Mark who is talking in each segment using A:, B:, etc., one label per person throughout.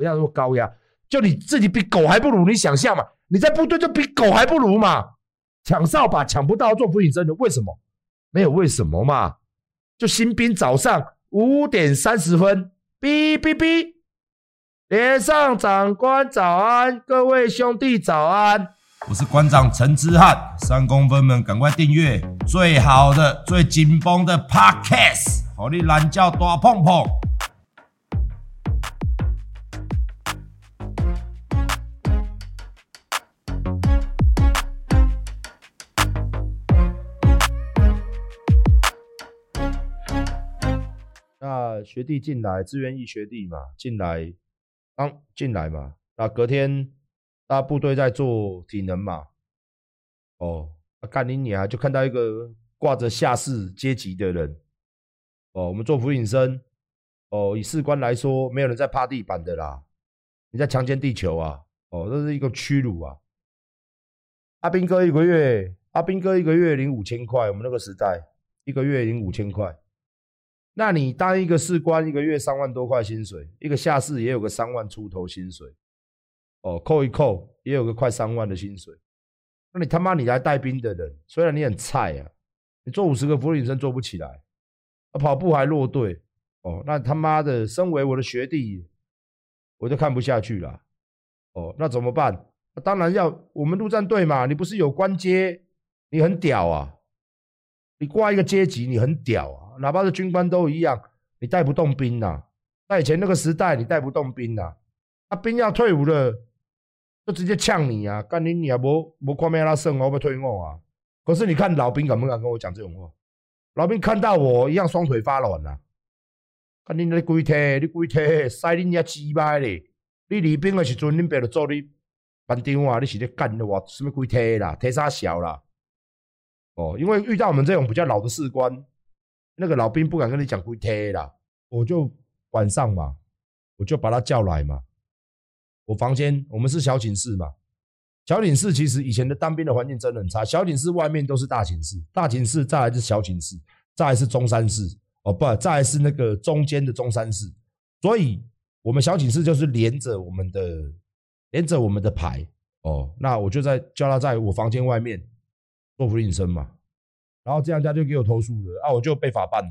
A: 不要说高压，就你自己比狗还不如，你想象嘛？你在部队就比狗还不如嘛？抢扫把抢不到做俯卧撑的，为什么？没有为什么嘛？就新兵早上五点三十分，哔哔哔，连上长官早安，各位兄弟早安，
B: 我是官长陈之汉，三公分们赶快订阅最好的、最紧绷的 Podcast，好你懒觉大碰碰。
A: 学弟进来，志愿役学弟嘛，进来刚进来嘛，那隔天大部队在做体能嘛，哦，干你娘，就看到一个挂着下士阶级的人，哦，我们做俯卧撑，哦，以士官来说，没有人在趴地板的啦，你在强奸地球啊，哦，这是一个屈辱啊！阿兵哥一个月，阿兵哥一个月领五千块，我们那个时代一个月领五千块。那你当一个士官，一个月三万多块薪水，一个下士也有个三万出头薪水，哦，扣一扣也有个快三万的薪水。那你他妈你来带兵的人，虽然你很菜啊，你做五十个俯卧撑做不起来，啊，跑步还落队，哦，那他妈的，身为我的学弟，我就看不下去了，哦，那怎么办？当然要我们陆战队嘛，你不是有官阶，你很屌啊，你挂一个阶级，你很屌啊。哪怕是军官都一样，你带不动兵呐。在以前那个时代，你带不动兵呐。那兵要退伍了，就直接呛你啊！干你你啊，无无看咩拉胜，我要退伍啊！可是你看老兵敢不敢跟我讲这种话？老兵看到我一样双腿发软呐。干你那龟胎，你龟胎，塞你娘鸡巴嘞！你离兵的时阵，恁爸就做你班长啊！你是咧干的哇？什么龟胎啦？胎啥小啦？哦，因为遇到我们这种比较老的士官。那个老兵不敢跟你讲龟贴啦，我就晚上嘛，我就把他叫来嘛。我房间，我们是小寝室嘛。小寝室其实以前的当兵的环境真的很差，小寝室外面都是大寝室，大寝室再来是小寝室，再来是中山室，哦不，再来是那个中间的中山室。所以我们小寝室就是连着我们的，连着我们的排哦。那我就在叫他在我房间外面做俯卧撑嘛。然后这样家就给我投诉了啊，我就被法办了。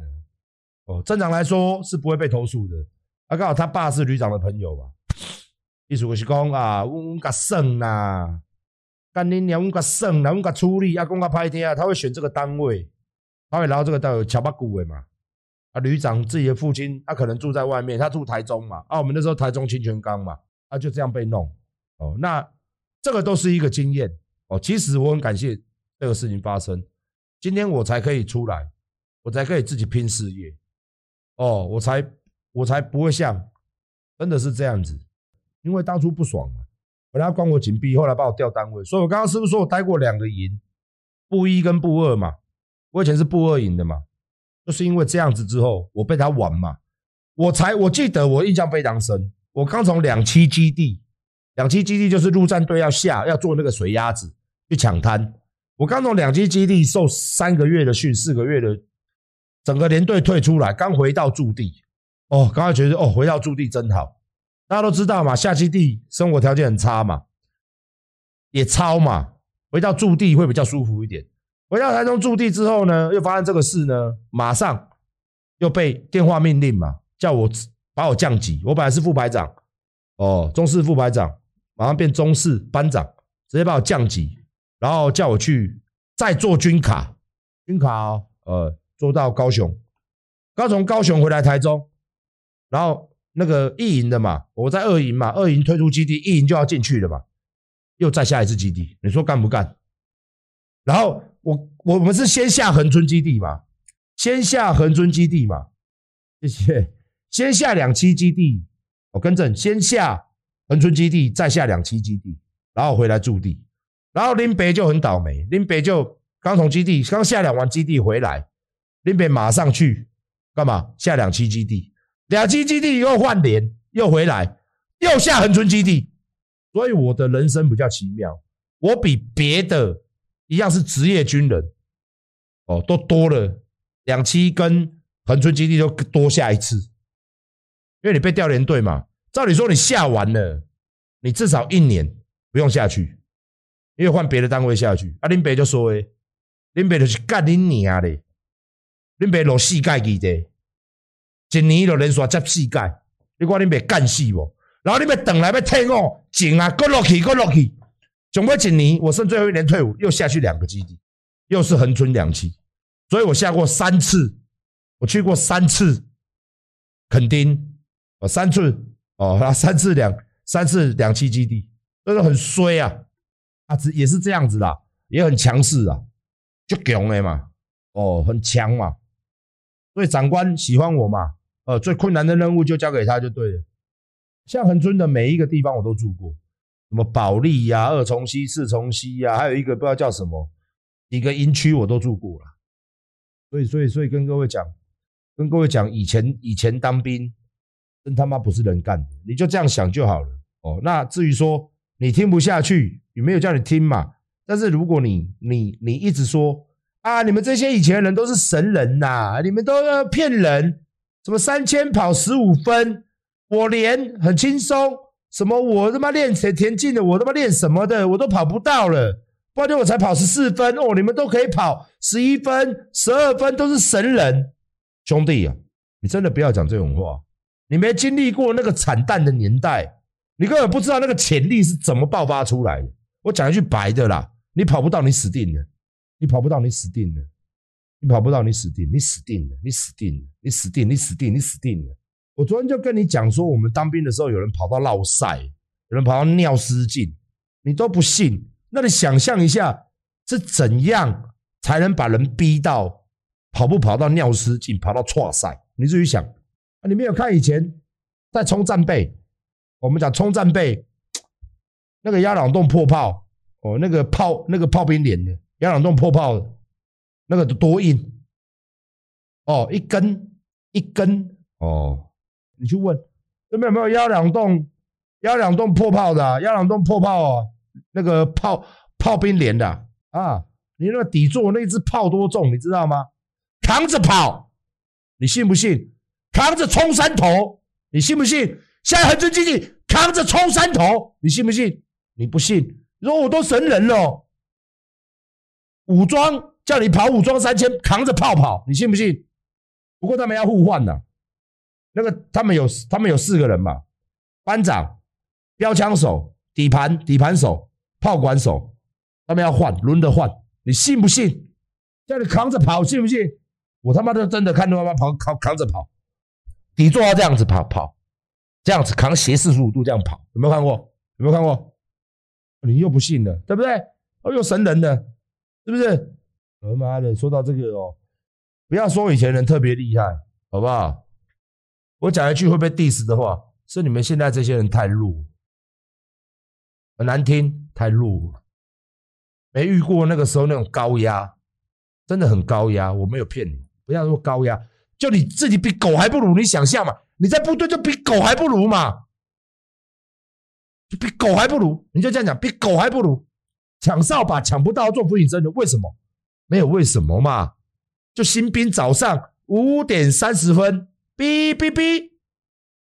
A: 哦，正常来说是不会被投诉的。啊，刚好他爸是旅长的朋友吧？意思就是讲啊，我我甲省呐，干你娘，我甲省呐，我甲处理啊，讲甲歹听啊，他会选这个单位，他会来到这个单位乔巴古的嘛。啊，旅长自己的父亲，他可能住在外面，他住台中嘛。啊，我们那时候台中清泉岗嘛，啊，就这样被弄。哦，那这个都是一个经验。哦，其实我很感谢这个事情发生。今天我才可以出来，我才可以自己拼事业，哦，我才我才不会像，真的是这样子，因为当初不爽嘛，本来关我禁闭，后来把我调单位，所以我刚刚是不是说我待过两个营，部一跟部二嘛，我以前是部二营的嘛，就是因为这样子之后，我被他玩嘛，我才我记得我印象非常深，我刚从两栖基地，两栖基地就是陆战队要下要做那个水鸭子去抢滩。我刚从两栖基地受三个月的训，四个月的整个连队退出来，刚回到驻地，哦，刚刚觉得哦，回到驻地真好。大家都知道嘛，下基地生活条件很差嘛，也操嘛，回到驻地会比较舒服一点。回到台中驻地之后呢，又发生这个事呢，马上又被电话命令嘛，叫我把我降级。我本来是副排长，哦，中士副排长，马上变中士班长，直接把我降级。然后叫我去再做军卡，军卡哦，呃，做到高雄，刚从高雄回来台中，然后那个一营的嘛，我在二营嘛，二营退出基地，一营就要进去了嘛，又再下一次基地，你说干不干？然后我我们是先下恒春基地嘛，先下恒春基地嘛，谢谢，先下两栖基地，我更正，先下恒春基地，再下两栖基地，然后回来驻地。然后林北就很倒霉，林北就刚从基地刚下两完基地回来，林北马上去干嘛？下两栖基地，两栖基地又换连又回来，又下恒春基地。所以我的人生比较奇妙，我比别的一样是职业军人，哦，都多了两栖跟恒春基地都多下一次，因为你被调连队嘛，照理说你下完了，你至少一年不用下去，因为换别的单位下去。啊，林北就说：“诶，林北就是干你娘的，林北落四届去的，一年就连续接四届，你看林北干死无？然后你们等来要退我，整啊，过落去，过落去，总归一年，我剩最后一年退伍，又下去两个基地，又是恒春两期，所以我下过三次，我去过三次垦丁，哦，三次哦，三次两三次两栖基地，都是很衰啊，啊，也是这样子啦，也很强势啊，就强的嘛，哦，很强嘛，所以长官喜欢我嘛，呃，最困难的任务就交给他就对了。像恒春的每一个地方我都住过，什么保利呀、二重溪、四重溪呀，还有一个不知道叫什么，一个营区我都住过了。所以，所以，所以跟各位讲，跟各位讲，以前以前当兵真他妈不是人干的，你就这样想就好了。哦，那至于说你听不下去，有没有叫你听嘛。但是如果你你你一直说啊，你们这些以前的人都是神人呐、你们都要骗人，什么三千跑十五分。我连很轻松，什么我他妈练田田径的，我他妈练什么的，我都跑不到了。关键我才跑十四分哦，你们都可以跑十一分、十二分，都是神人，兄弟啊，你真的不要讲这种话。你没经历过那个惨淡的年代，你根本不知道那个潜力是怎么爆发出来的。我讲一句白的啦，你跑不到，你死定了。你跑不到，你死定了。你跑不到，你死定，你死定了。你死定了。你死定，你死定，你死定了。我昨天就跟你讲说，我们当兵的时候，有人跑到落赛，有人跑到尿失禁，你都不信。那你想象一下，是怎样才能把人逼到跑步跑到尿失禁，跑到挫赛？你自己想！你没有看以前在冲战备，我们讲冲战备，那个压壤洞破炮哦，那个炮那个炮兵连的压壤洞破炮的，那个多硬哦，一根一根哦。你去问有没有没有压两洞压两洞破炮的压两洞破炮啊？那个炮炮兵连的啊？你那个底座那只炮多重，你知道吗？扛着跑，你信不信？扛着冲山头，你信不信？现在恒春基地扛着冲山头，你信不信？你不信？你说我都神人了，武装叫你跑武装三千，扛着炮跑，你信不信？不过他们要互换的。那个他们有他们有四个人嘛，班长、标枪手、底盘底盘手、炮管手，他们要换轮着换，你信不信？叫你扛着跑，信不信？我他妈的真的看到他妈跑扛扛着跑，底座要这样子跑跑，这样子扛斜四十五度这样跑，有没有看过？有没有看过？你又不信了，对不对？哦，有神人的，是不是？他妈的，说到这个哦，不要说以前人特别厉害，好不好？我讲一句会被 diss 的话，是你们现在这些人太弱，很难听，太弱，没遇过那个时候那种高压，真的很高压，我没有骗你，不要说高压，就你自己比狗还不如，你想象嘛？你在部队就比狗还不如嘛？就比狗还不如，你就这样讲，比狗还不如，抢扫把抢不到做俯卧撑的，为什么？没有为什么嘛？就新兵早上五点三十分。哔哔哔！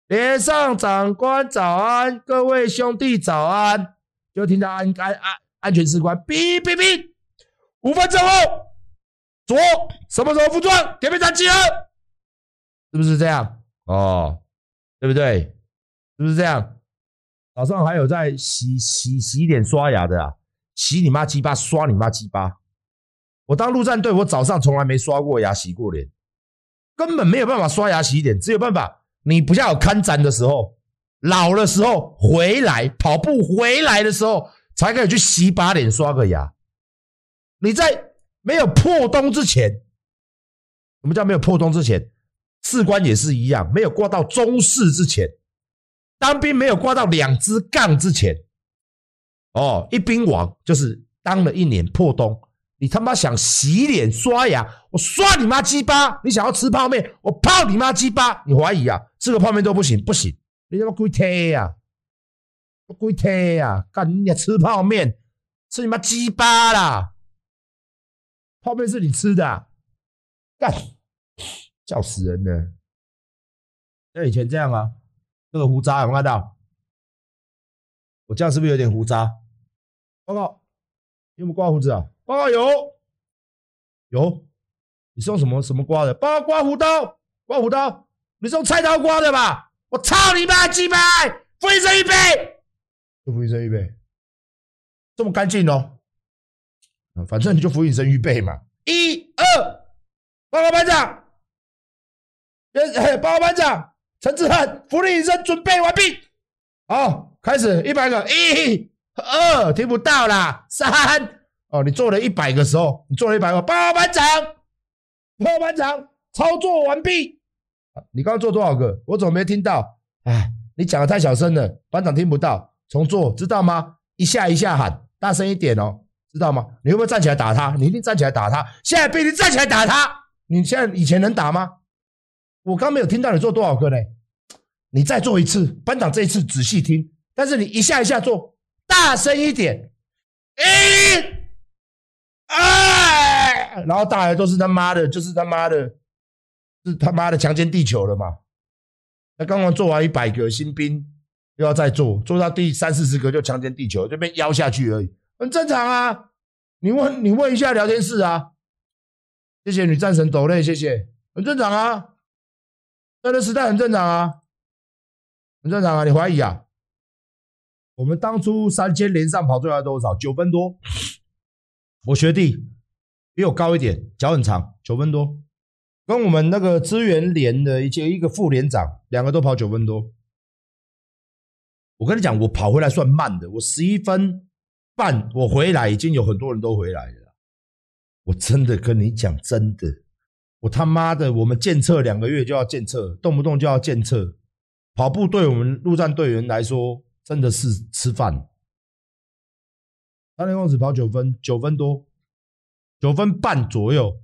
A: 连上长官早安，各位兄弟早安。就听到安安安安全士官哔哔哔！五分钟后，左什么时候服装？点名站集合，是不是这样？哦，对不对？是不是这样？早上还有在洗洗洗脸刷牙的啊？洗你妈鸡巴，刷你妈鸡巴！我当陆战队，我早上从来没刷过牙，洗过脸。根本没有办法刷牙洗脸，只有办法你不像有看展的时候，老的时候回来跑步回来的时候，才可以去洗把脸刷个牙。你在没有破冬之前，什么叫没有破冬之前？士官也是一样，没有挂到中士之前，当兵没有挂到两支杠之前，哦，一兵王就是当了一年破冬。你他妈想洗脸刷牙，我刷你妈鸡巴！你想要吃泡面，我泡你妈鸡巴！你怀疑啊？吃个泡面都不行，不行！你他妈龟胎呀？龟胎呀？干你娘吃泡面，吃你妈鸡巴啦！泡面是你吃的啊，干，笑死人了！像以前这样啊，这个胡渣有没有看到？我这样是不是有点胡渣？报告，有没有刮胡子啊？报告有，有。你是用什么什么刮的？报告刮胡刀，刮胡刀。你是用菜刀刮的吧？我操你妈鸡巴！傅医生预备，傅医生预备，这么干净哦。反正你就傅医生预备嘛。一二，报告班长。报告班长，陈志汉，福利医生准备完毕。好，开始一百个，一、二，听不到啦，三。哦，你做了一百个时候，你做了一百个。报告班长，报告班长，操作完毕。你刚刚做多少个？我怎么没听到？哎，你讲的太小声了，班长听不到。重做，知道吗？一下一下喊，大声一点哦，知道吗？你会不会站起来打他？你一定站起来打他。现在必须站起来打他。你现在以前能打吗？我刚没有听到你做多少个呢？你再做一次，班长这一次仔细听，但是你一下一下做，大声一点，一、二，然后大家都是他妈的，就是他妈的，是他妈的强奸地球了嘛？他刚刚做完一百个新兵，又要再做，做到第三四十个就强奸地球，就被邀下去而已，很正常啊。你问你问一下聊天室啊，谢谢女战神抖内，谢谢，很正常啊。那个时代很正常啊，很正常啊，你怀疑啊？我们当初三千连上跑出来多少？九分多。我学弟比我高一点，脚很长，九分多。跟我们那个资源连的一些一个副连长，两个都跑九分多。我跟你讲，我跑回来算慢的，我十一分半，我回来已经有很多人都回来了。我真的跟你讲，真的。我他妈的，我们检测两个月就要检测，动不动就要检测。跑步对我们陆战队员来说，真的是吃饭。三千公尺跑九分，九分多，九分半左右。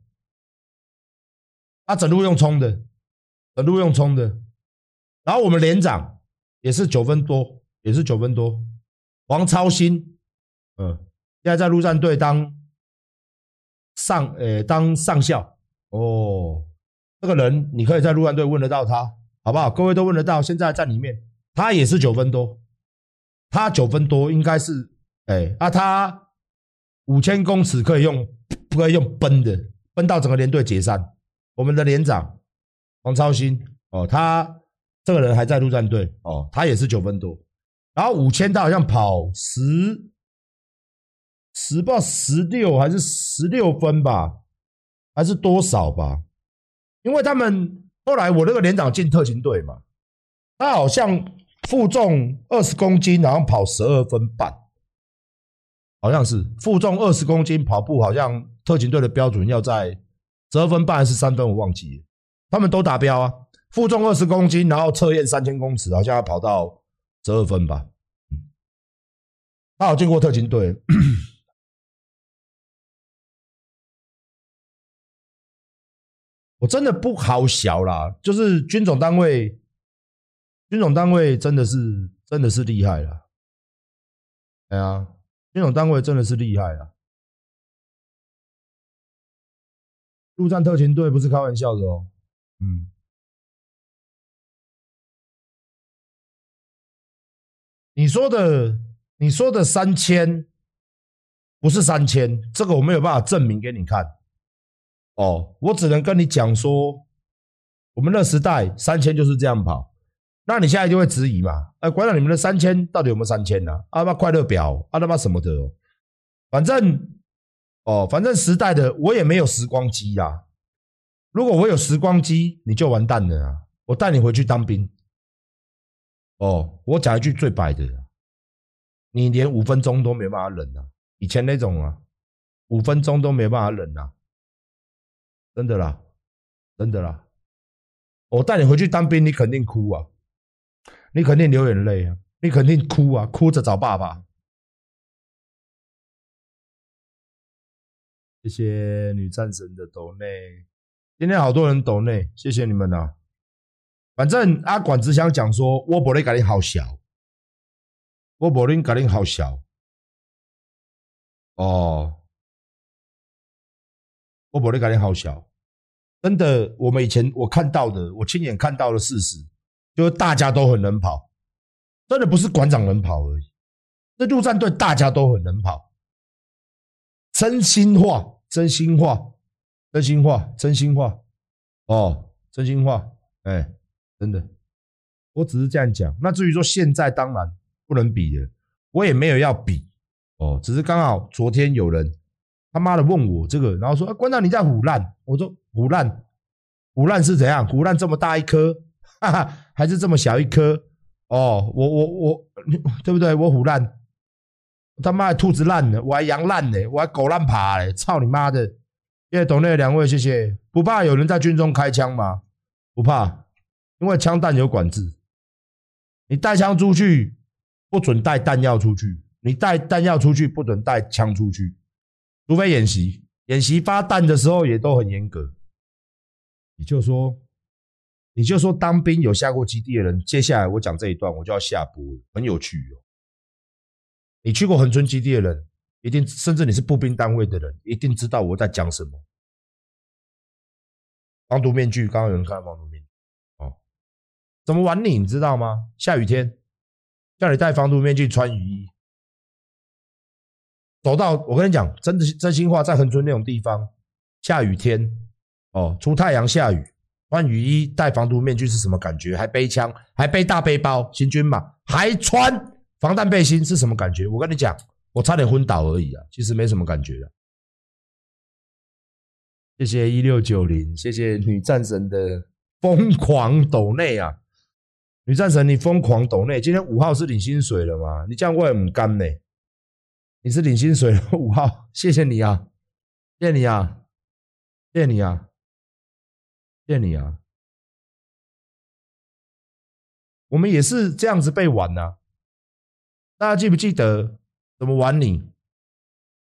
A: 他整路用冲的，整路用冲的。然后我们连长也是九分多，也是九分多。王超新，嗯，现在在陆战队当上，呃，当上校。哦，这个人你可以在陆战队问得到他，好不好？各位都问得到。现在在里面，他也是九分多，他九分多应该是，哎，啊，他五千公尺可以用，不可以用奔的，奔到整个连队解散。我们的连长王超新，哦，他这个人还在陆战队，哦，他也是九分多，然后五千他好像跑十十不知道十六还是十六分吧。还是多少吧，因为他们后来我那个连长进特勤队嘛，他好像负重二十公斤，然后跑十二分半，好像是负重二十公斤跑步，好像特勤队的标准要在十二分半还是三分，我忘记了。他们都达标啊，负重二十公斤，然后测验三千公尺，好像要跑到十二分吧。他有进过特勤队。我真的不好小啦，就是军种单位，军种单位真的是真的是厉害了，哎呀，军种单位真的是厉害了，陆战特勤队不是开玩笑的哦，嗯，你说的你说的三千不是三千，这个我没有办法证明给你看。哦，我只能跟你讲说，我们那时代三千就是这样跑，那你现在就会质疑嘛？哎，管了你们的三千到底有没有三千呢？啊他妈快乐表，啊他妈什么的哦，反正哦，反正时代的我也没有时光机呀。如果我有时光机，你就完蛋了啊！我带你回去当兵。哦，我讲一句最白的，你连五分钟都没办法忍啊！以前那种啊，五分钟都没办法忍啊！真的啦，真的啦！我带你回去当兵，你肯定哭啊，你肯定流眼泪啊，你肯定哭啊，哭着找爸爸。谢谢女战神的抖内，今天好多人抖内，谢谢你们啊！反正阿管只想讲说，我不能跟你好小，我不能跟你好小。哦，我不能跟你好小。真的，我们以前我看到的，我亲眼看到的事实，就是大家都很能跑，真的不是馆长能跑而已。这陆战队大家都很能跑，真心话，真心话，真心话，真心话，哦，真心话，哎，真的，我只是这样讲。那至于说现在，当然不能比了，我也没有要比，哦，只是刚好昨天有人他妈的问我这个，然后说，啊，馆长你在唬烂，我说腐烂，腐烂是怎样？腐烂这么大一颗，哈哈，还是这么小一颗？哦，我我我，对不对？我腐烂。他妈的兔子烂了，我还羊烂呢，我还狗烂爬嘞！操你妈的！谢谢懂内的两位，谢谢。不怕有人在军中开枪吗？不怕，因为枪弹有管制。你带枪出去，不准带弹药出去；你带弹药出去，不准带枪出去。除非演习，演习发弹的时候也都很严格。你就说，你就说当兵有下过基地的人，接下来我讲这一段，我就要下播了，很有趣哦。你去过恒村基地的人，一定甚至你是步兵单位的人，一定知道我在讲什么。防毒面具，刚刚有人看防毒面具哦。怎么玩你？你知道吗？下雨天叫你戴防毒面具，穿雨衣，走到我跟你讲，真的真心话，在恒村那种地方，下雨天哦，出太阳下雨，穿雨衣戴防毒面具是什么感觉？还背枪，还背大背包，行军嘛，还穿。防弹背心是什么感觉？我跟你讲，我差点昏倒而已啊，其实没什么感觉的。谢谢一六九零，谢谢女战神的疯狂抖内啊！女战神，你疯狂抖内，今天五号是领薪水了吗？你这样我也很干呢。你是领薪水了五号，谢谢你啊，谢谢你啊，谢谢你啊，骗你啊！我们也是这样子被玩呐、大家记不记得怎么玩你？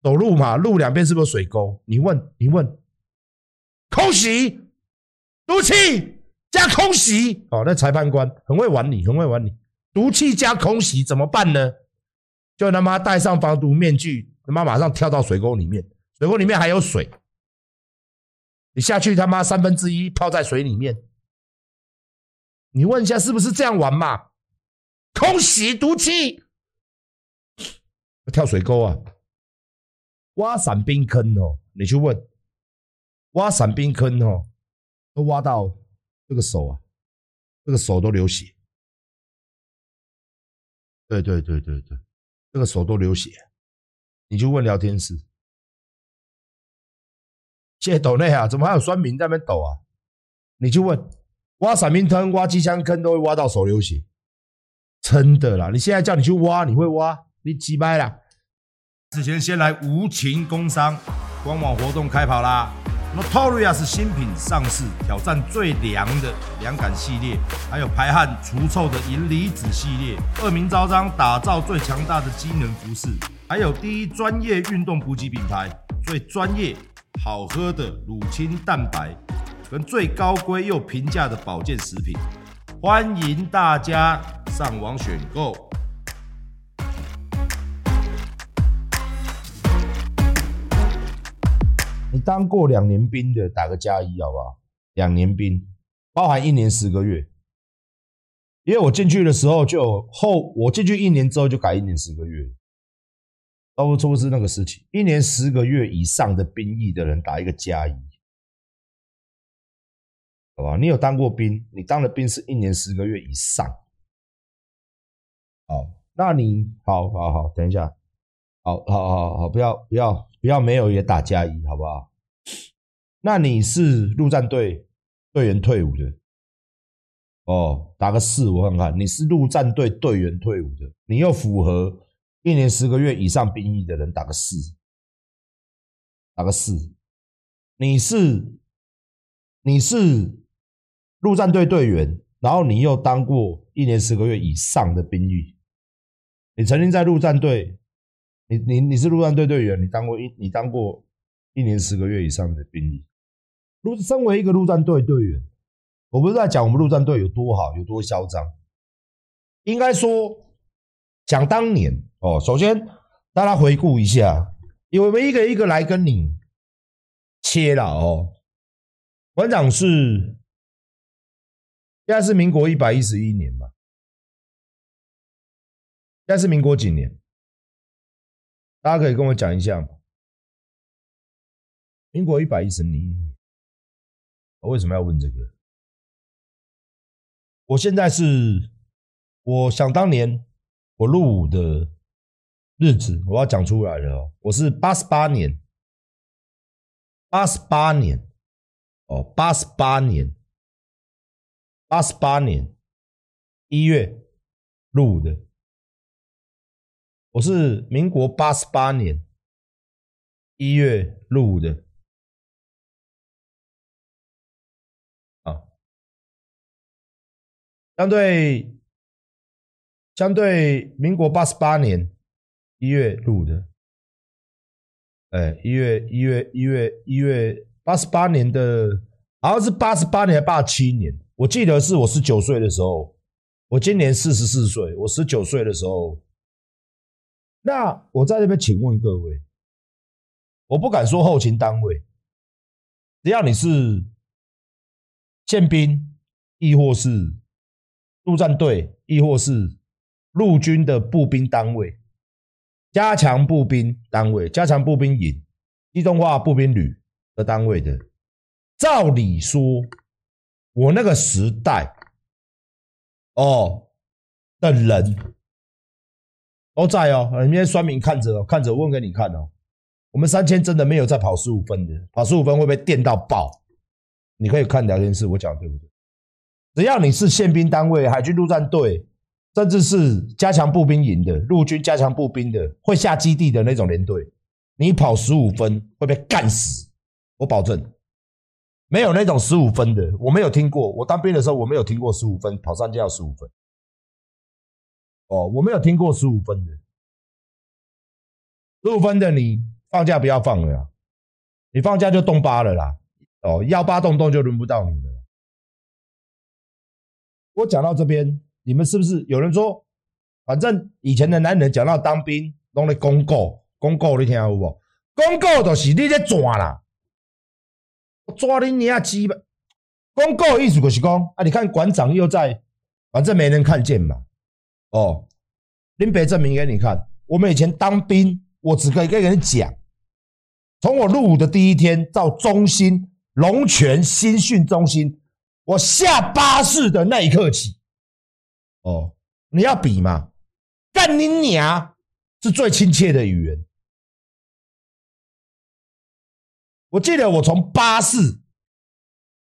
A: 走路嘛，路两边是不是有水沟？你问，你问，空袭，毒气加空袭。哦，那裁判官很会玩你，很会玩你。毒气加空袭怎么办呢？就他妈戴上防毒面具，他妈马上跳到水沟里面，水沟里面还有水，你下去他妈三分之一泡在水里面。你问一下是不是这样玩嘛？空袭毒气。跳水沟啊，挖伞兵坑哦，你去问，挖伞兵坑哦，都挖到这个手啊，这个手都流血。对对对对对，这个手都流血。你去问聊天室，谢谢抖内啊，怎么还有酸民在那边抖啊？你去问，挖伞兵坑、挖机枪坑都会挖到手流血，真的啦！你现在叫你去挖，你会挖？你鸡掰啦！之前先来无情工商，官网活动开跑啦！Notorious 新品上市，挑战最凉的凉感系列，还有排汗除臭的银离子系列，恶名昭彰，打造最强大的机能服饰，还有第一专业运动补给品牌，最专业好喝的乳清蛋白，跟最高规又平价的保健食品，欢迎大家上网选购。你当过两年兵的，打个加一好不好？两年兵，包含一年十个月。因为我进去的时候就后，我进去一年之后就改一年十个月，都都是那个事情。一年十个月以上的兵役的人打一个加一，好吧？你有当过兵？你当的兵是一年十个月以上。好，那你好好好，等一下，好好好好，不要不要。不要没有也打加一，好不好？那你是陆战队队员退伍的哦，打个四我看看。你是陆战队队员退伍的，你又符合一年十个月以上兵役的人，打个四，打个四。你是你是陆战队队员，然后你又当过一年十个月以上的兵役，你曾经在陆战队。你你你是陆战队队员，你当过一你当过一年十个月以上的兵役。如身为一个陆战队队员，我不是在讲我们陆战队有多好有多嚣张，应该说讲当年哦。首先大家回顾一下，因为我们一个一个来跟你切了哦。馆长是现在是民国一百一十一年嘛？现在是民国几年？大家可以跟我讲一下？民国一百一十年，我为什么要问这个？我现在是，我想当年我入伍的日子，我要讲出来了哦。我是八十八年，八十八年，哦，八十八年，八十八年一月入伍的。我是民国八十八年一月入伍的。相对相对，民国八十八年一月入的，哎，一月一月一月一月八十八年的，好像是八十八年还八七年，我记得是我十九岁的时候，我今年四十四岁，我十九岁的时候，那我在这边请问各位，我不敢说后勤单位，只要你是宪兵，亦或是。陆战队，亦或是陆军的步兵单位，加强步兵单位，加强步兵营，机动化步兵旅的单位的，照理说，我那个时代，哦的人都在哦，你们酸民看着哦，看着问给你看哦，我们三千真的没有在跑十五分的，跑十五分会被电到爆，你可以看聊天室，我讲的对不对？只要你是宪兵单位、海军陆战队，甚至是加强步兵营的陆军加强步兵的会下基地的那种连队，你跑十五分会被干死，我保证。没有那种十五分的，我没有听过。我当兵的时候，我没有听过十五分跑上架要十五分。哦，我没有听过十五分的，十五分的你放假不要放了啦，你放假就动八了啦。哦，幺八动动就轮不到你了。我讲到这边，你们是不是有人说，反正以前的男人讲到当兵，拢咧公告，公告你听有无？公告就是你在抓啦，我抓你娘鸡巴！公告意思就是讲，啊，你看馆长又在，反正没人看见嘛。哦，林北证明给你看，我们以前当兵，我只可以跟人讲，从我入伍的第一天到中心龙泉新训中心。我下巴士的那一刻起，哦，你要比嘛？干你娘是最亲切的语言。我记得我从巴士，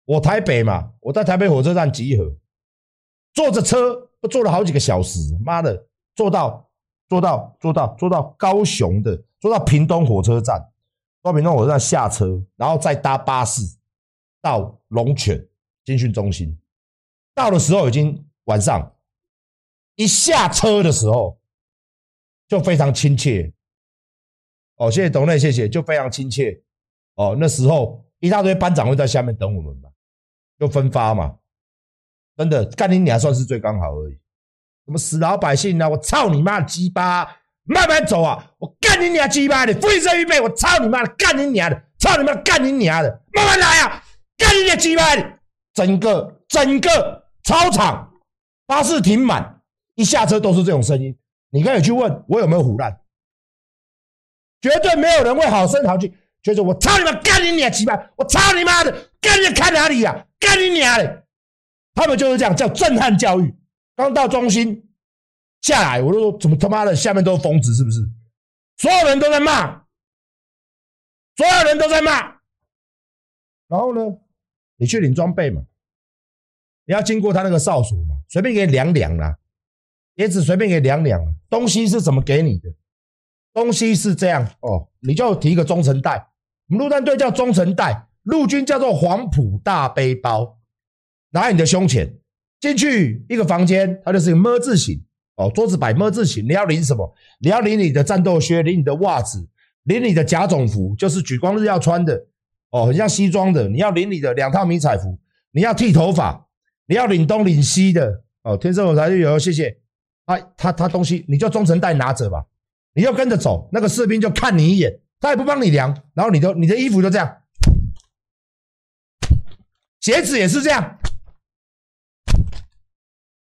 A: 我台北嘛，我在台北火车站集合，坐着车坐了好几个小时，妈的，坐到坐到坐到坐到高雄的，坐到屏东火车站，到屏东火车站下车，然后再搭巴士到龙泉。军训中心到的时候已经晚上，一下车的时候就非常亲切。哦，谢谢董内，谢谢，就非常亲切。哦，那时候一大堆班长会在下面等我们嘛，就分发嘛。真的干你娘算是最刚好而已。什么死老百姓啊！我操你妈的鸡巴！慢慢走啊！我干你娘鸡巴的！复生预备！我操你妈的！干你娘的！操你妈！干你娘的！慢慢来啊！干你娘鸡巴的！整个整个操场巴士停满，一下车都是这种声音。你可以去问我有没有唬烂，绝对没有人会好声好气，觉得我操你妈干你娘鸡巴！我操你妈的干你看哪里呀、啊？干你娘的！他们就是这样叫震撼教育。刚到中心下来，我就说怎么他妈的下面都是疯子是不是？所有人都在骂，所有人都在骂。然后呢？你去领装备嘛？你要经过他那个哨所嘛？随便给你量量啦，也只随便给两两。东西是怎么给你的？东西是这样哦，你就提个中程袋。我们陆战队叫中程袋，陆军叫做黄埔大背包，拿在你的胸前。进去一个房间，它就是一个么字形哦，桌子摆么字形。你要领什么？你要领你的战斗靴，领你的袜子，领你的甲种服，就是举光日要穿的。哦，很像西装的，你要领你的两套迷彩服，你要剃头发，你要领东领西的。哦，天生我材就有，谢谢。他他他东西，你就中程袋拿着吧，你就跟着走，那个士兵就看你一眼，他也不帮你量，然后你的你的衣服就这样，鞋子也是这样，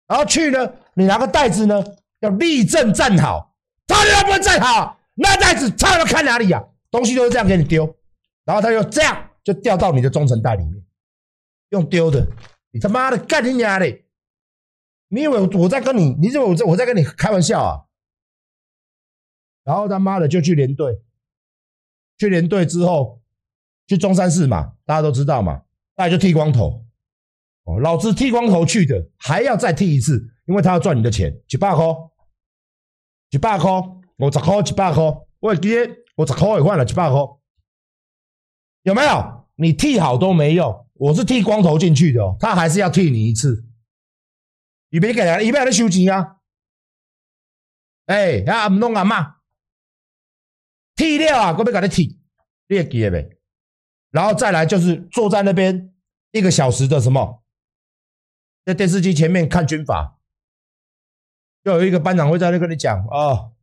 A: 然后去呢，你拿个袋子呢，要立正站好，他要不站好，那袋子他要看哪里啊？东西就是这样给你丢，然后他就这样就掉到你的中层袋里面，用丢的，你他妈的干你娘嘞！你以为我在跟你，你以为我在我在跟你开玩笑啊？然后他妈的就去连队，去连队之后去中山市嘛，大家都知道嘛，大家就剃光头。哦，老子剃光头去的，还要再剃一次，因为他要赚你的钱，几百块，一百块，五十块，一百块，我直接五十块也换了，几百块，有没有？你剃好都没用，我是剃光头进去的哦，他还是要剃你一次，预备给他，预备给他收钱啊！哎，啊，唔弄啊嘛，剃掉啊，我要给你剃，你会记得没？然后再来就是坐在那边一个小时的什么？在电视机前面看军法，就有一个班长会在那跟你讲哦，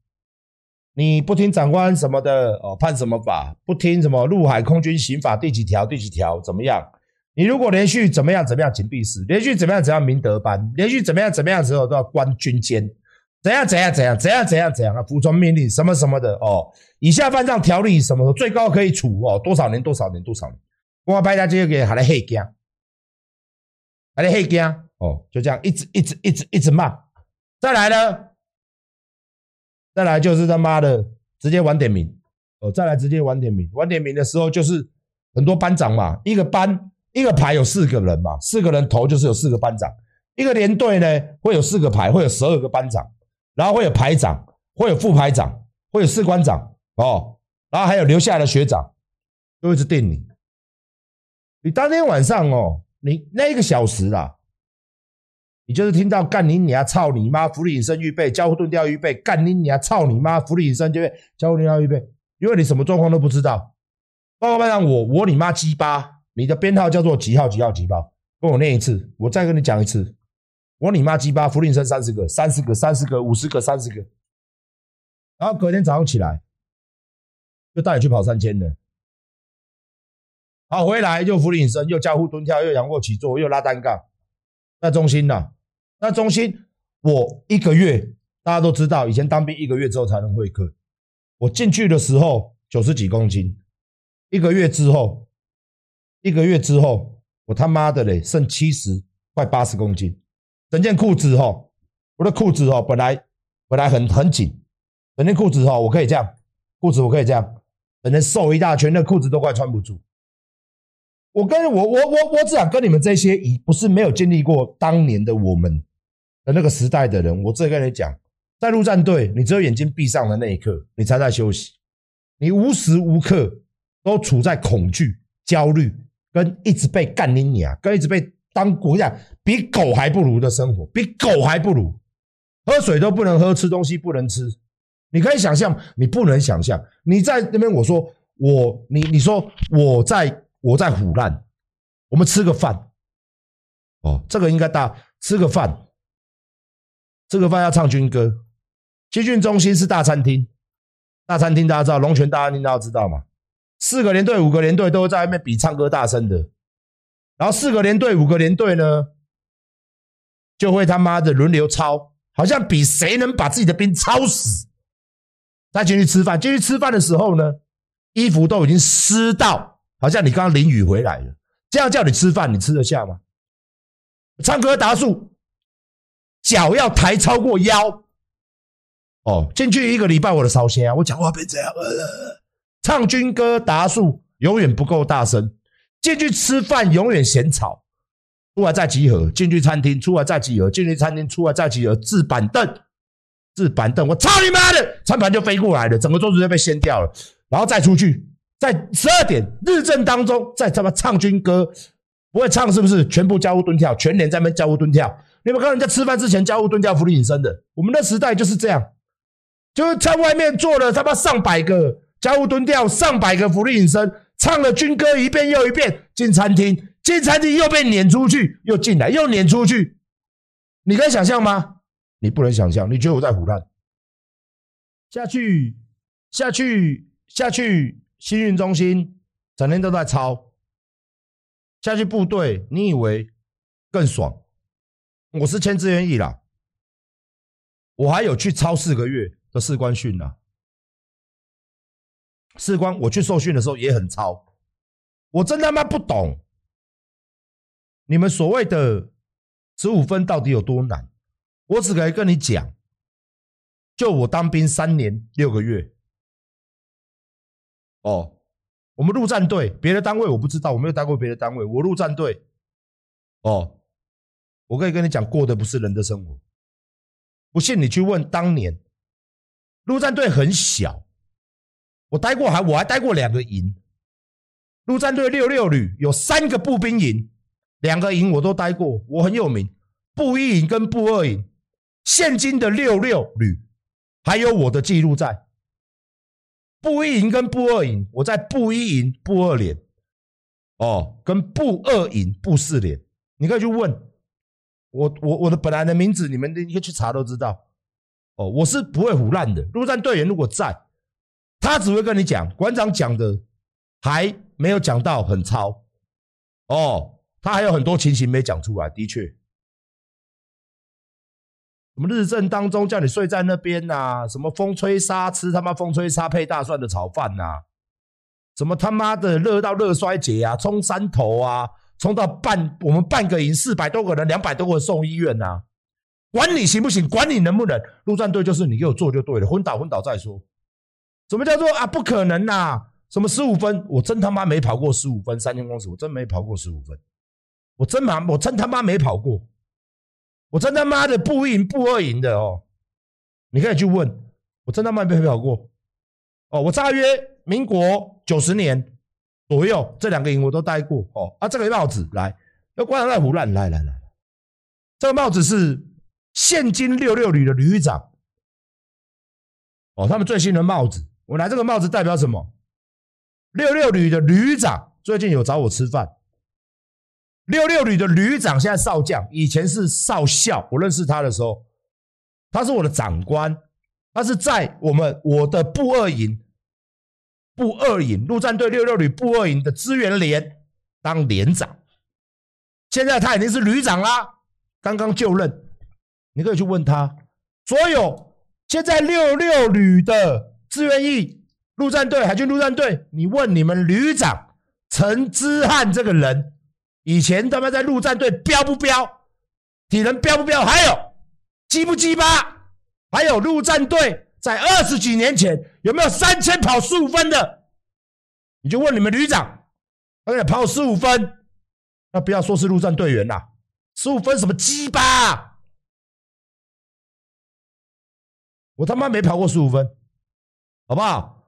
A: 你不听长官什么的哦，判什么法？不听什么陆海空军刑法第几条第几条怎么样？你如果连续怎么样怎么样，请闭室；连续怎么样怎样，明德班；连续怎么样怎么样之后都要关军监。怎样怎样怎样怎样怎样怎样啊？服从命令什么什么的哦。以下犯上条例什么的，最高可以处哦多少年多少年多少年。我拍下这个还来黑惊，还来黑惊。哦，就这样一直一直一直一直骂，再来呢，再来就是他妈的直接晚点名，哦，再来直接晚点名，晚点名的时候就是很多班长嘛，一个班一个排有四个人嘛，四个人头就是有四个班长，一个连队呢会有四个排，会有十二个班长，然后会有排长，会有副排长，会有士官长，哦，然后还有留下来的学长，都一直盯你，你当天晚上哦，你那一个小时啦。你就是听到干你娘操你妈，伏地隐身预备，交互蹲跳预备，干你娘操你妈，伏地隐身就备，交互蹲跳预备，因为你什么状况都不知道。报告班长，我我你妈鸡巴，你的编号叫做几号几号几号，跟我念一次，我再跟你讲一次，我你妈鸡巴，伏地挺身三十个，三十个，三十个，五十个，三十个，然后隔天早上起来就带你去跑三千的，好回来又伏地挺身，又交互蹲跳，又仰卧起坐，又拉单杠，那中心了。那中心，我一个月大家都知道，以前当兵一个月之后才能会课。我进去的时候九十几公斤，一个月之后，一个月之后，我他妈的嘞，剩七十快八十公斤。整件裤子哈，我的裤子哈，本来本来很很紧，整件裤子哈，我可以这样，裤子我可以这样，整件瘦一大圈，那裤子都快穿不住。我跟我我我我只想跟你们这些已不是没有经历过当年的我们的。那个时代的人，我这跟你讲，在陆战队，你只有眼睛闭上的那一刻，你才在休息，你无时无刻都处在恐惧、焦虑，跟一直被干你娘，跟一直被当国家比狗还不如的生活，比狗还不如，喝水都不能喝，吃东西不能吃，你可以想象，你不能想象，你在那边，我说我，你你说我在我在腐烂，我们吃个饭，哦，这个应该大吃个饭。这个饭要唱军歌，集训中心是大餐厅，大餐厅大家知道，龙泉大餐厅大家知道吗？四个连队、五个连队都在外面比唱歌大声的，然后四个连队、五个连队呢，就会他妈的轮流操，好像比谁能把自己的兵操死。再进去吃饭，进去吃饭的时候呢，衣服都已经湿到，好像你刚刚淋雨回来了，这样叫你吃饭，你吃得下吗？唱歌达数。脚要抬超过腰，哦，进去一个礼拜我的烧声啊，我讲话变这样，呃，唱军歌达数永远不够大声，进去吃饭永远嫌吵，出来再集合，进去餐厅出来再集合，进去餐厅出来再集合，置板凳，置板凳，我操你妈的，餐盘就飞过来了，整个桌子就被掀掉了，然后再出去，在十二点日正当中再他妈唱军歌，不会唱是不是？全部交互蹲跳，全连在那边交互蹲跳。你们看人家吃饭之前交互蹲跳、伏地挺身的，我们那时代就是这样，就是在外面坐了他妈上百个家务蹲掉、上百个伏地挺身，唱了军歌一遍又一遍，进餐厅，进餐厅又被撵出去，又进来又撵出去，你可以想象吗？你不能想象，你觉得我在胡乱？下去，下去，下去，新训中心整天都在抄，下去部队，你以为更爽？我是签字愿役啦，我还有去超四个月的士官训呢。士官，我去受训的时候也很糙。我真他妈不懂，你们所谓的十五分到底有多难？我只可以跟你讲，就我当兵三年六个月。哦，我们陆战队别的单位我不知道，我没有待过别的单位。我陆战队，哦，我可以跟你讲，过的不是人的生活。不信你去问当年，陆战队很小，我待过还我还待过两个营，陆战队六六旅有三个步兵营，两个营我都待过，我很有名，步一营跟步二营，现今的六六旅还有我的记录在，步一营跟步二营，我在步一营步二连，哦，跟步二营步四连，你可以去问。我我我的本来的名字，你们你可以去查都知道。哦，我是不会腐烂的。陆战队员如果在，他只会跟你讲，馆长讲的还没有讲到很超。哦，他还有很多情形没讲出来。的确，什么日正当中叫你睡在那边呐？什么风吹沙吃他妈风吹沙配大蒜的炒饭呐？什么他妈的热到热衰竭啊？冲山头啊？冲到半，我们半个营四百多个人，两百多个人送医院呐、啊！管你行不行，管你能不能，陆战队就是你给我做就对了，昏倒昏倒再说。什么叫做啊？不可能呐、啊！什么十五分？我真他妈没跑过十五分三千公尺，我真没跑过十五分。我真妈，我真他妈没跑过。我真他妈的不一营步二赢的哦，你可以去问，我真他妈没跑过。哦，我大约民国九十年。左右这两个营我都待过哦啊，这个帽子来，要关上那胡乱来来来，这个帽子是现今六六旅的旅长哦，他们最新的帽子，我拿这个帽子代表什么？六六旅的旅长最近有找我吃饭，六六旅的旅长现在少将，以前是少校，我认识他的时候，他是我的长官，他是在我们我的步二营。步二营陆战队六六旅步二营的支援连当连长，现在他已经是旅长啦，刚刚就任，你可以去问他。所有现在六六旅的志愿役陆战队海军陆战队，你问你们旅长陈之汉这个人，以前他妈在陆战队飙不飙？体能飙不飙？还有鸡不鸡巴？还有陆战队。在二十几年前，有没有三千跑十五分的？你就问你们旅长，他给跑十五分，那不要说是陆战队员啦，十五分什么鸡巴？我他妈没跑过十五分，好不好？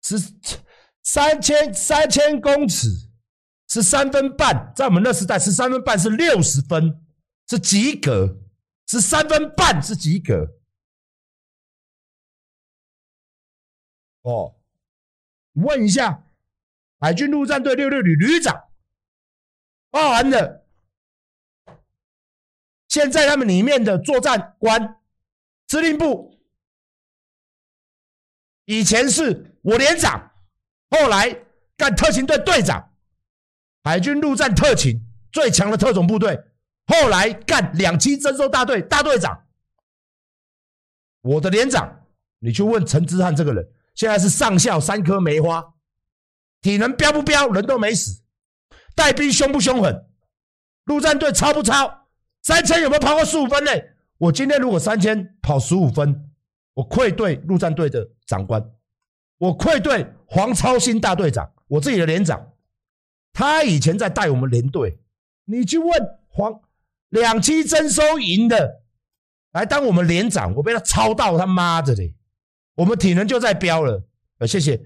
A: 是三千三千公尺是三分半，在我们那时代是三分半是六十分，是及格，是三分半是及格。哦，问一下海军陆战队六六旅旅长，包含的现在他们里面的作战官、司令部，以前是我连长，后来干特勤队队长，海军陆战特勤最强的特种部队，后来干两栖侦搜大队大队长，我的连长，你去问陈之汉这个人。现在是上校，三颗梅花，体能飙不飙？人都没死，带兵凶不凶狠？陆战队超不超？三千有没有跑过十五分呢？我今天如果三千跑十五分，我愧对陆战队的长官，我愧对黄超新大队长，我自己的连长，他以前在带我们连队，你去问黄两期征收营的来当我们连长，我被他抄到他妈的嘞！我们体能就在飙了，呃，谢谢。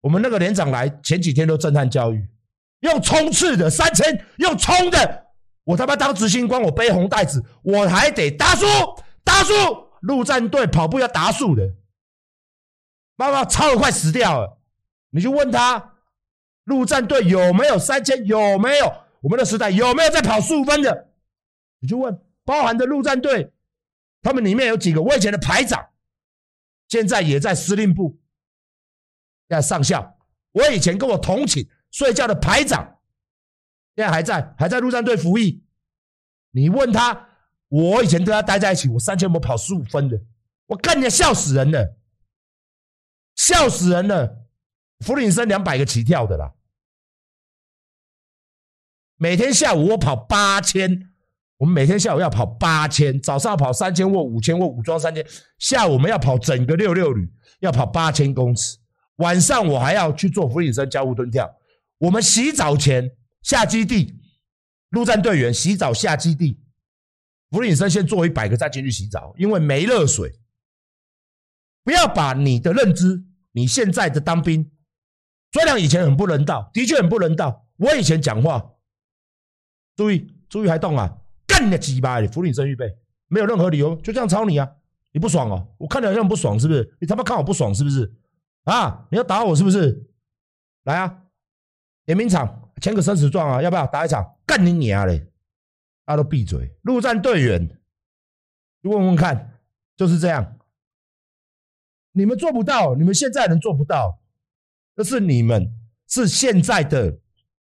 A: 我们那个连长来前几天都震撼教育，用冲刺的三千，用冲的，我他妈当执行官，我背红袋子，我还得打数打数，陆战队跑步要打数的，妈妈超的快死掉了。你去问他，陆战队有没有三千？有没有？我们的时代有没有在跑十五分的？你就问，包含的陆战队，他们里面有几个我以前的排长。现在也在司令部，在上校。我以前跟我同寝睡觉的排长，现在还在，还在陆战队服役。你问他，我以前跟他待在一起，我三千我跑十五分的，我干你笑死人了，笑死人了。福林森两百个起跳的啦，每天下午我跑八千，我们每天下午要跑八千，早上要跑三千或五千或武装三千，下午我们要跑整个六六旅，要跑八千公尺，晚上我还要去做福林森交互蹲跳。我们洗澡前下基地，陆战队员洗澡下基地，福林森先做一百个再进去洗澡，因为没热水。不要把你的认知，你现在的当兵。虽然以前很不人道，的确很不人道。我以前讲话，注意注意，还动啊！干你的鸡巴！福林森预备，没有任何理由，就这样操你啊！你不爽哦？我看你好像不爽，是不是？你他妈看我不爽，是不是？啊！你要打我是不是？来啊！点名场，签个生死状啊！要不要打一场？干你娘嘞！大家都闭嘴！陆战队员，问问看，就是这样。你们做不到，你们现在人做不到。这是你们是现在的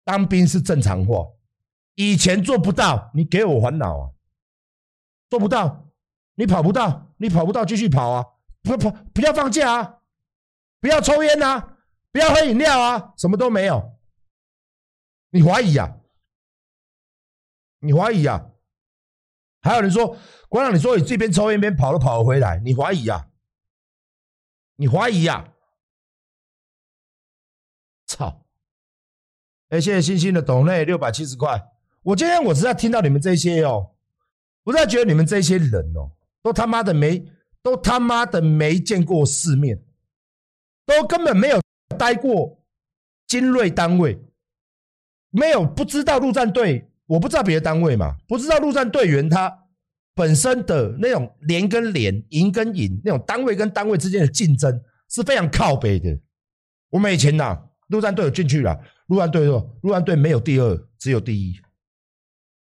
A: 当兵是正常化，以前做不到，你给我烦恼啊！做不到，你跑不到，你跑不到，继续跑啊！不跑，不要放假啊！不要抽烟啊！不要喝饮料啊！什么都没有，你怀疑啊？你怀疑啊？还有人说，馆长，你说你这边抽烟边跑都跑回来，你怀疑啊？你怀疑啊？操！哎，谢谢星星的抖内六百七十块。我今天我实在听到你们这些哦，我实在觉得你们这些人哦，都他妈的没，都他妈的没见过世面，都根本没有待过精锐单位，没有不知道陆战队，我不知道别的单位嘛，不知道陆战队员他本身的那种连跟连、营跟营那种单位跟单位之间的竞争是非常靠北的。我们以前呐。陆战队有进去了，陆战队说，陆战队没有第二，只有第一，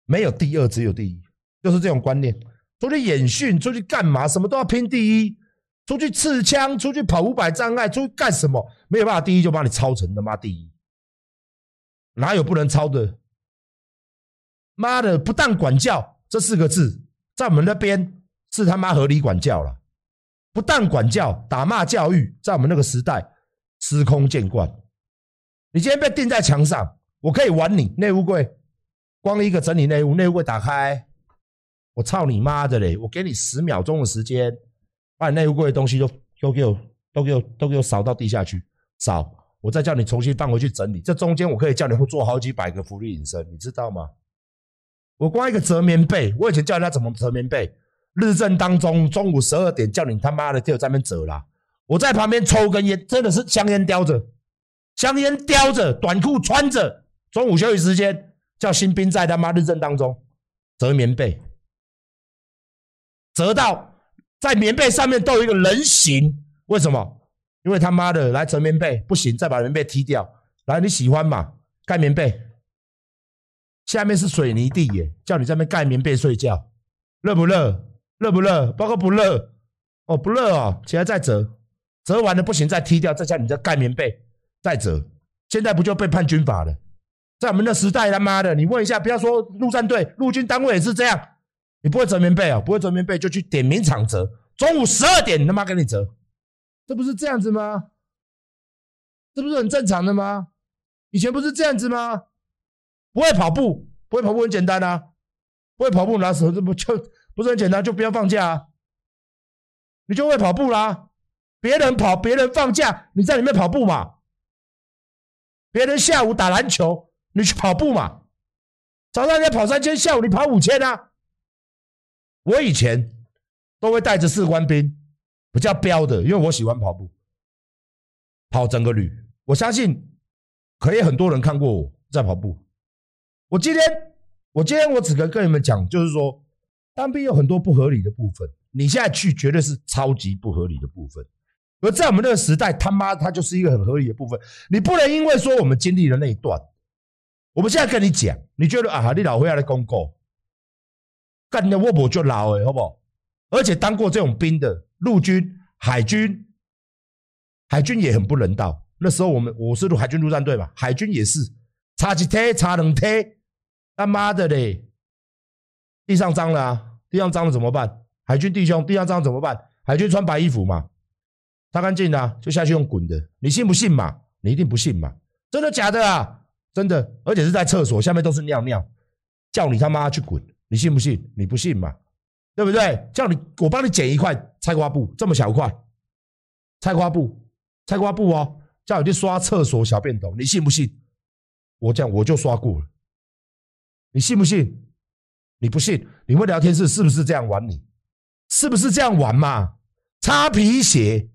A: 没有第二，只有第一，就是这种观念。出去演训，出去干嘛？什么都要拼第一。出去刺枪，出去跑五百障碍，出去干什么？没有办法第一就把你抄成他妈第一，哪有不能抄的？妈的，不当管教这四个字，在我们那边是他妈合理管教了。不但管教，打骂教育，在我们那个时代司空见惯。你今天被钉在墙上，我可以玩你内务柜，光一个整理内务，内务柜打开，我操你妈的嘞！我给你十秒钟的时间，把你内务柜的东西都都给我都给我都给我扫到地下去，扫，我再叫你重新放回去整理。这中间我可以叫你做好几百个福利隐身，你知道吗？我光一个折棉被，我以前教人家怎么折棉被，日正当中中午十二点叫你他妈的就在那边折啦，我在旁边抽根烟，真的是香烟叼着。香烟叼着，短裤穿着，中午休息时间叫新兵在他妈日正当中折棉被，折到在棉被上面都有一个人形。为什么？因为他妈的来折棉被不行，再把棉被踢掉。来，你喜欢嘛？盖棉被，下面是水泥地耶，叫你在那边盖棉被睡觉，热不热？热不热？包括不热？哦，不热哦，起来再折，折完了不行再踢掉，再叫你再盖棉被。再折，现在不就被判军法了？在我们的时代，他妈的，你问一下，不要说陆战队、陆军单位也是这样。你不会折棉被啊？不会折棉被就去点名场折。中午十二点，他妈给你折，这不是这样子吗？这不是很正常的吗？以前不是这样子吗？不会跑步，不会跑步很简单啊。不会跑步拿手这不就不是很简单？就不要放假啊，你就会跑步啦。别人跑，别人放假，你在里面跑步嘛？别人下午打篮球，你去跑步嘛？早上你跑三千，下午你跑五千啊？我以前都会带着士官兵，比较飙的，因为我喜欢跑步，跑整个旅。我相信可以很多人看过我在跑步。我今天，我今天我只能跟你们讲，就是说当兵有很多不合理的部分，你现在去绝对是超级不合理的部分。而在我们那个时代，他妈他就是一个很合理的部分。你不能因为说我们经历了那一段，我们现在跟你讲，你觉得啊，你老会要来公告，干的我不就老诶，好不好？而且当过这种兵的陆军、海军，海军也很不人道。那时候我们我是陆海军陆战队嘛，海军也是差几天差两天，他妈的嘞，地上脏了啊，地上脏了怎么办？海军弟兄，地上脏怎么办？海军穿白衣服嘛，擦干净了就下去用滚的，你信不信嘛？你一定不信嘛？真的假的啊？真的，而且是在厕所下面都是尿尿，叫你他妈去滚，你信不信？你不信嘛？对不对？叫你我帮你捡一块菜瓜布，这么小块菜瓜布，菜瓜布哦，叫你去刷厕所小便斗，你信不信？我这样我就刷过了，你信不信？你不信？你问聊天室是不是这样玩你？是不是这样玩嘛？擦皮鞋，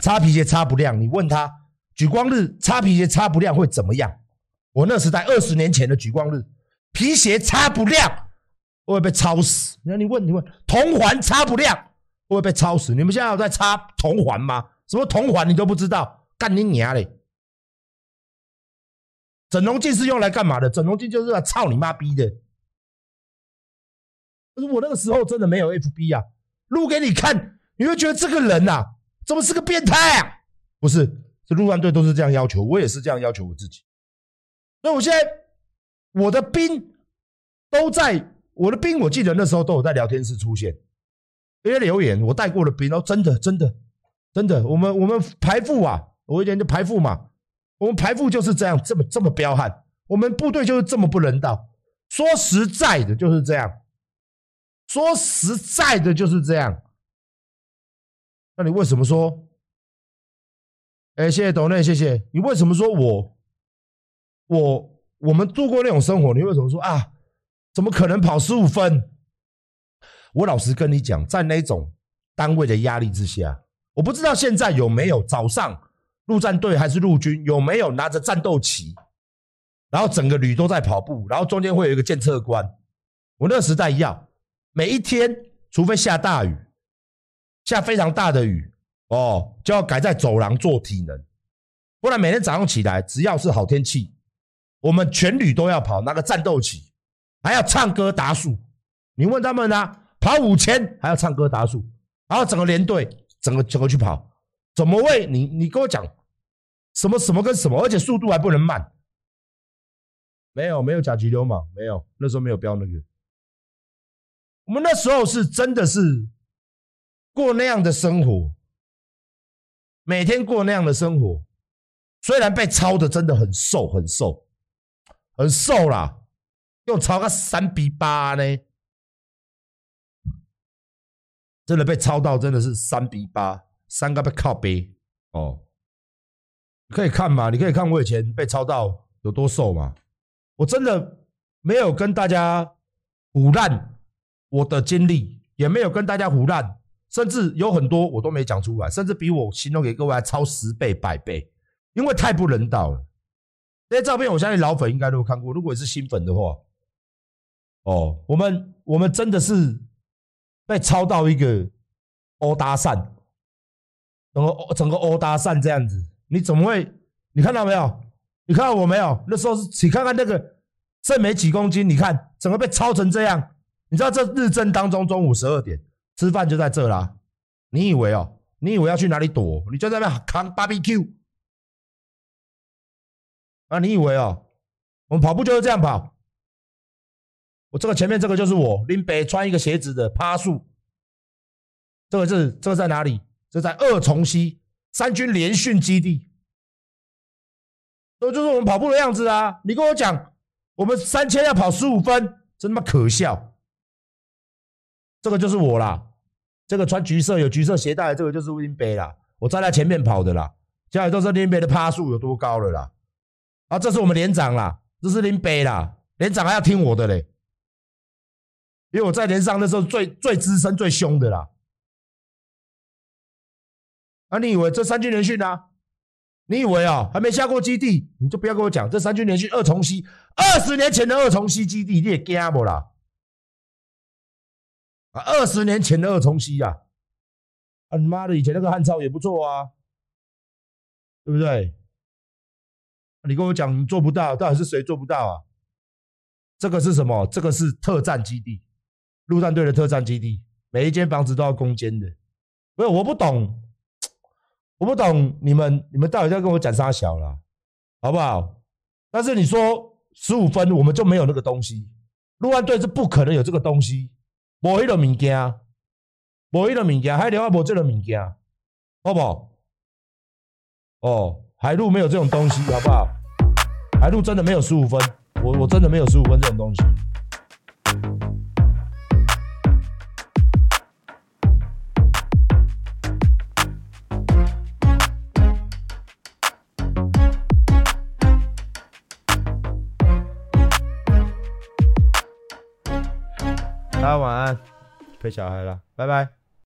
A: 擦皮鞋擦不亮，你问他举光日擦皮鞋擦不亮会怎么样？我那时代二十年前的举光日，皮鞋擦不亮。会不会被抄死？那你问你问，铜环擦不亮，会不会被抄死？你们现在有在擦铜环吗？什么铜环你都不知道？干你娘嘞！整容镜是用来干嘛的？整容镜就是来操你妈逼的。可是我那个时候真的没有 FB 啊，录给你看，你会觉得这个人呐，怎么是个变态啊？不是，这陆战队都是这样要求，我也是这样要求我自己。所以我现在我的兵都在。我的兵，我记得那时候都有在聊天室出现，因为留言我带过的兵哦，真的真的真的，我们我们排副啊，我以前就排副嘛，我们排副就是这样，这么这么彪悍，我们部队就是这么不人道。说实在的，就是这样，说实在的，就是这样。那你为什么说？哎，谢谢董内，谢谢你。为什么说我我我们度过那种生活？你为什么说啊？怎么可能跑十五分？我老实跟你讲，在那种单位的压力之下，我不知道现在有没有早上陆战队还是陆军有没有拿着战斗旗，然后整个旅都在跑步，然后中间会有一个检测官。我那时代要每一天，除非下大雨，下非常大的雨哦，就要改在走廊做体能，不然每天早上起来，只要是好天气，我们全旅都要跑拿个战斗旗。还要唱歌打数，你问他们呢、啊？跑五千还要唱歌打数，然后整个连队整个整个去跑，怎么会？你你跟我讲什么什么跟什么，而且速度还不能慢。没有没有甲级流氓，没有那时候没有标那个。我们那时候是真的是过那样的生活，每天过那样的生活，虽然被操的真的很瘦很瘦很瘦啦。又超个三比八呢，真的被超到真的是三比八，三个被靠背哦。可以看嘛，你可以看我以前被抄到有多瘦嘛。我真的没有跟大家胡烂我的经历，也没有跟大家胡烂，甚至有很多我都没讲出来，甚至比我形容给各位还超十倍、百倍，因为太不人道了。这些照片我相信老粉应该都看过，如果你是新粉的话。哦，我们我们真的是被抄到一个欧搭讪，整个整个欧搭讪这样子，你怎么会？你看到没有？你看到我没有？那时候是，你看看那个剩没几公斤，你看整个被操成这样。你知道这日正当中中午十二点吃饭就在这啦。你以为哦？你以为要去哪里躲？你就在那扛 BBQ 啊？你以为哦？我们跑步就是这样跑。我这个前面这个就是我林北穿一个鞋子的趴树，这个是这个在哪里？这在二重溪三军联训基地，这就是我们跑步的样子啊！你跟我讲，我们三千要跑十五分，真他妈可笑！这个就是我啦，这个穿橘色有橘色鞋带的这个就是林北啦，我站在前面跑的啦，现在都是林北的趴树有多高了啦！啊，这是我们连长啦，这是林北啦，连长还要听我的嘞。因为我在连上的时候最最资深最凶的啦，啊，你以为这三军联训啊？你以为啊、还没下过基地，你就不要跟我讲这三军联训二重溪，二十年前的二重溪基地你也惊不啦？啊，二十年前的二重溪啊，啊你妈的，以前那个汉超也不错啊，对不对？你跟我讲做不到，到底是谁做不到啊？这个是什么？这个是特战基地。陆战队的特战基地，每一间房子都要攻坚的。不是，我不懂，我不懂你们，你们到底在跟我讲啥小了，好不好？但是你说十五分，我们就没有那个东西。陆安队是不可能有这个东西，没迄个物件，没迄个物件，海龙啊，没这个物件，好不好？哦，海陆没有这种东西，好不好？海陆真的没有十五分，我我真的没有十五分这种东西。晚安，陪小孩了，拜拜。